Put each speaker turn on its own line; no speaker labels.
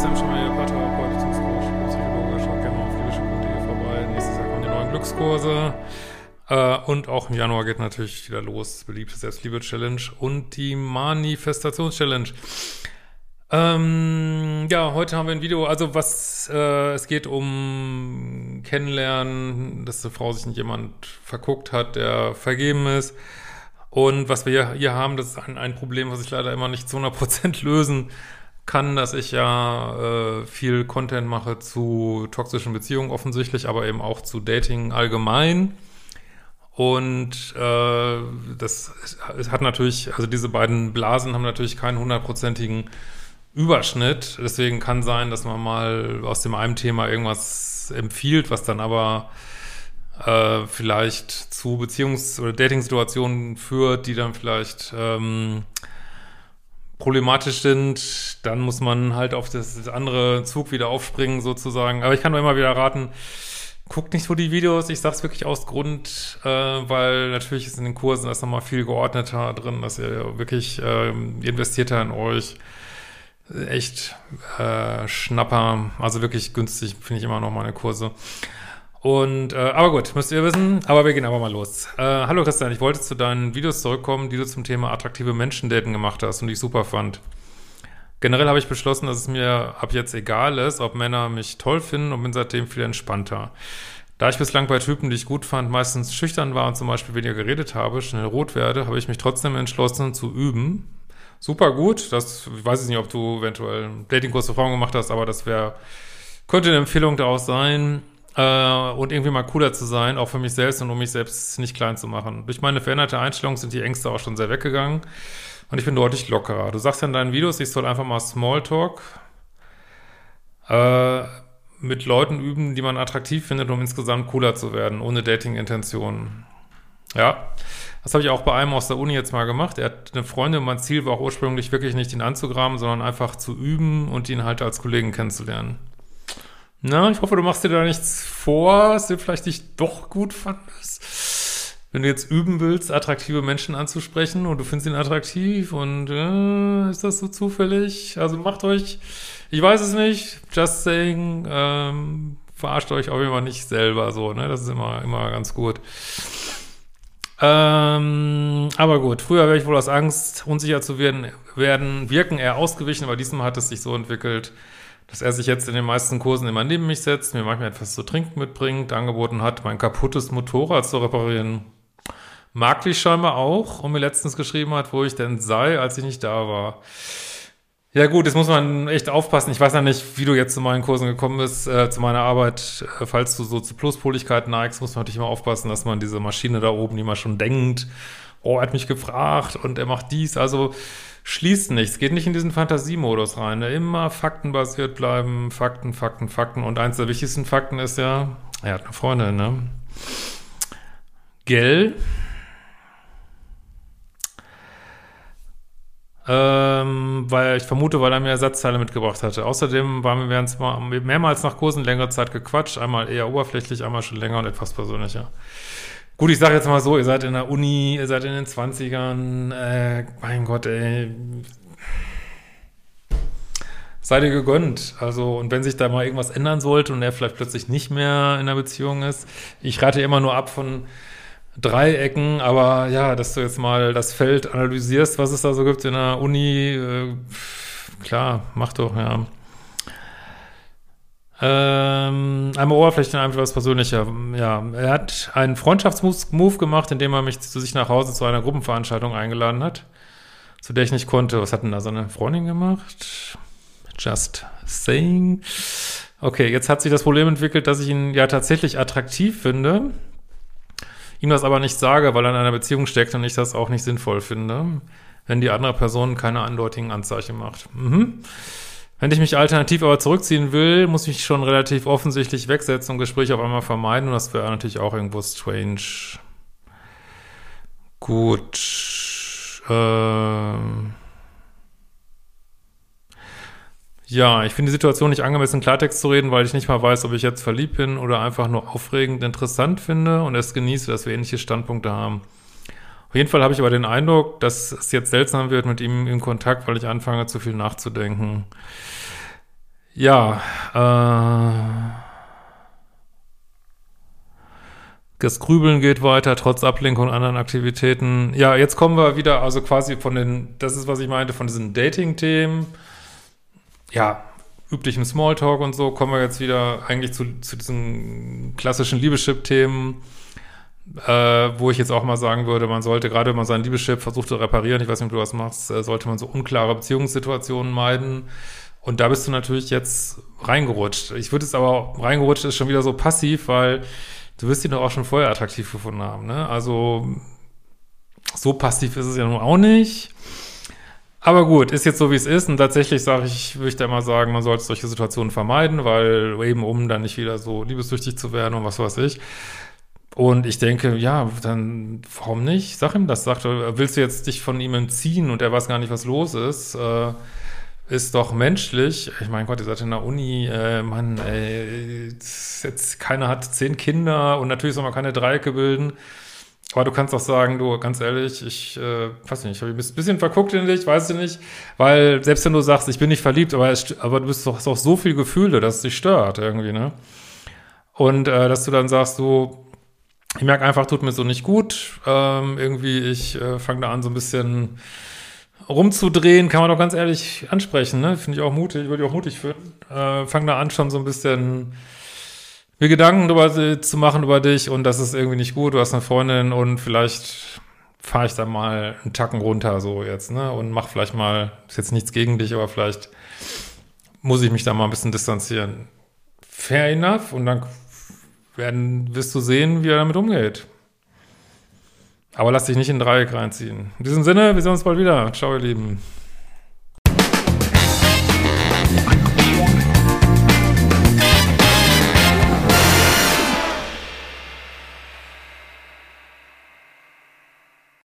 Sam Schmeier, Paartherapeut, Beziehungscoach, Psychologe. Schaut gerne auf liebeschiff.de vorbei. Nächstes Jahr kommen die neuen Glückskurse. Äh, und auch im Januar geht natürlich wieder los. Beliebte Selbstliebe-Challenge und die Manifestations-Challenge. Ähm, ja, heute haben wir ein Video. Also was, äh, es geht um Kennenlernen, dass eine Frau sich in jemand verguckt hat, der vergeben ist. Und was wir hier haben, das ist ein, ein Problem, was ich leider immer nicht zu 100% lösen kann, dass ich ja äh, viel Content mache zu toxischen Beziehungen offensichtlich, aber eben auch zu Dating allgemein. Und äh, das hat natürlich, also diese beiden Blasen haben natürlich keinen hundertprozentigen Überschnitt. Deswegen kann sein, dass man mal aus dem einen Thema irgendwas empfiehlt, was dann aber äh, vielleicht zu Beziehungs- oder Dating-Situationen führt, die dann vielleicht ähm, problematisch sind, dann muss man halt auf das, andere Zug wieder aufspringen sozusagen. Aber ich kann nur immer wieder raten, guckt nicht so die Videos. Ich sag's wirklich aus Grund, äh, weil natürlich ist in den Kursen das nochmal viel geordneter drin, dass ihr wirklich äh, investiert in euch. Echt äh, Schnapper, also wirklich günstig, finde ich immer noch meine Kurse. Und, äh, aber gut, müsst ihr wissen. Aber wir gehen aber mal los. Äh, hallo Christian, ich wollte zu deinen Videos zurückkommen, die du zum Thema attraktive Menschen daten gemacht hast und die ich super fand. Generell habe ich beschlossen, dass es mir ab jetzt egal ist, ob Männer mich toll finden und bin seitdem viel entspannter. Da ich bislang bei Typen, die ich gut fand, meistens schüchtern war und zum Beispiel weniger geredet habe, schnell rot werde, habe ich mich trotzdem entschlossen zu üben. Super gut. Das ich weiß ich nicht, ob du eventuell einen Datingkurs für Frauen gemacht hast, aber das wäre könnte eine Empfehlung daraus sein äh, und irgendwie mal cooler zu sein, auch für mich selbst und um mich selbst nicht klein zu machen. Durch meine veränderte Einstellung sind die Ängste auch schon sehr weggegangen und ich bin deutlich lockerer. Du sagst ja in deinen Videos, ich soll einfach mal Smalltalk äh, mit Leuten üben, die man attraktiv findet, um insgesamt cooler zu werden, ohne Dating-Intentionen. Ja, das habe ich auch bei einem aus der Uni jetzt mal gemacht. Er hat eine Freundin, mein Ziel war auch ursprünglich wirklich nicht ihn anzugraben, sondern einfach zu üben und ihn halt als Kollegen kennenzulernen. Na, ich hoffe, du machst dir da nichts vor, was du vielleicht nicht doch gut fandest. Wenn du jetzt üben willst, attraktive Menschen anzusprechen und du findest ihn attraktiv und äh, ist das so zufällig? Also macht euch, ich weiß es nicht, just saying, ähm, verarscht euch auch immer nicht selber so, ne? Das ist immer, immer ganz gut. Ähm, aber gut, früher wäre ich wohl aus Angst, unsicher zu werden, werden, wirken eher ausgewichen, aber diesmal hat es sich so entwickelt, dass er sich jetzt in den meisten Kursen immer neben mich setzt, mir manchmal etwas zu trinken mitbringt, angeboten hat, mein kaputtes Motorrad zu reparieren. Mag ich scheinbar auch und mir letztens geschrieben hat, wo ich denn sei, als ich nicht da war. Ja gut, jetzt muss man echt aufpassen. Ich weiß ja nicht, wie du jetzt zu meinen Kursen gekommen bist, äh, zu meiner Arbeit. Äh, falls du so zu Pluspoligkeit neigst, muss man natürlich immer aufpassen, dass man diese Maschine da oben, die man schon denkt, oh, er hat mich gefragt und er macht dies. Also schließt nichts, geht nicht in diesen Fantasiemodus rein. Ne? Immer faktenbasiert bleiben, Fakten, Fakten, Fakten. Und eins der wichtigsten Fakten ist ja, er hat eine Freundin, ne? Gell? Ähm, weil ich vermute, weil er mir Ersatzteile mitgebracht hatte. Außerdem waren wir zwar mehrmals nach Kursen längere Zeit gequatscht, einmal eher oberflächlich, einmal schon länger und etwas persönlicher. Gut, ich sage jetzt mal so, ihr seid in der Uni, ihr seid in den 20ern, äh, mein Gott, ey. Seid ihr gegönnt. Also, und wenn sich da mal irgendwas ändern sollte und er vielleicht plötzlich nicht mehr in der Beziehung ist, ich rate immer nur ab von Dreiecken, aber ja, dass du jetzt mal das Feld analysierst, was es da so gibt in der Uni, äh, klar, mach doch, ja. Ähm, einmal Oberfläche, einmal was persönlicher. Ja, er hat einen Freundschaftsmove gemacht, indem er mich zu sich nach Hause zu einer Gruppenveranstaltung eingeladen hat, zu der ich nicht konnte. Was hat denn da seine Freundin gemacht? Just saying. Okay, jetzt hat sich das Problem entwickelt, dass ich ihn ja tatsächlich attraktiv finde, ihm das aber nicht sage, weil er in einer Beziehung steckt und ich das auch nicht sinnvoll finde, wenn die andere Person keine andeutigen Anzeichen macht. Mhm. Wenn ich mich alternativ aber zurückziehen will, muss ich schon relativ offensichtlich wegsetzen und Gespräche auf einmal vermeiden. Und das wäre natürlich auch irgendwo strange. Gut. Ähm ja, ich finde die Situation nicht angemessen, Klartext zu reden, weil ich nicht mal weiß, ob ich jetzt verliebt bin oder einfach nur aufregend interessant finde und es genieße, dass wir ähnliche Standpunkte haben. Auf jeden Fall habe ich aber den Eindruck, dass es jetzt seltsam wird mit ihm in Kontakt, weil ich anfange, zu viel nachzudenken. Ja, äh, Das Grübeln geht weiter, trotz Ablenkung und anderen Aktivitäten. Ja, jetzt kommen wir wieder, also quasi von den, das ist, was ich meinte, von diesen Dating-Themen. Ja, üblichem Smalltalk und so, kommen wir jetzt wieder eigentlich zu, zu diesen klassischen Liebeschip-Themen, äh, wo ich jetzt auch mal sagen würde, man sollte, gerade wenn man sein Liebeschip versucht zu reparieren, ich weiß nicht, ob du was machst, äh, sollte man so unklare Beziehungssituationen meiden. Und da bist du natürlich jetzt reingerutscht. Ich würde es aber, reingerutscht ist schon wieder so passiv, weil du wirst ihn doch auch schon vorher attraktiv gefunden haben, ne? Also, so passiv ist es ja nun auch nicht. Aber gut, ist jetzt so, wie es ist. Und tatsächlich sage ich, würde ich da immer sagen, man sollte solche Situationen vermeiden, weil eben um dann nicht wieder so liebessüchtig zu werden und was weiß ich. Und ich denke, ja, dann warum nicht? Sag ihm das. Sag, willst du jetzt dich von ihm entziehen und er weiß gar nicht, was los ist? Äh, ist doch menschlich. Ich meine Gott, ihr seid in der Uni, äh, Mann, ey, jetzt keiner hat zehn Kinder und natürlich soll man keine Dreiecke bilden. Aber du kannst doch sagen, du, ganz ehrlich, ich äh, weiß nicht, ich habe ein bisschen verguckt in dich, weiß ich nicht, weil selbst wenn du sagst, ich bin nicht verliebt, aber, es, aber du bist doch, hast doch so viele Gefühle, dass es dich stört irgendwie, ne? Und äh, dass du dann sagst, so, ich merke einfach, tut mir so nicht gut, ähm, irgendwie, ich äh, fange da an, so ein bisschen rumzudrehen, kann man doch ganz ehrlich ansprechen, ne? Finde ich auch mutig, würde ich auch mutig finden. Äh, fang da an, schon so ein bisschen mir Gedanken darüber zu machen über dich und das ist irgendwie nicht gut, du hast eine Freundin und vielleicht fahre ich da mal einen Tacken runter so jetzt, ne? Und mach vielleicht mal, ist jetzt nichts gegen dich, aber vielleicht muss ich mich da mal ein bisschen distanzieren. Fair enough und dann werden, wirst du sehen, wie er damit umgeht. Aber lass dich nicht in Dreieck reinziehen. In diesem Sinne, wir sehen uns bald wieder. Ciao, ihr Lieben.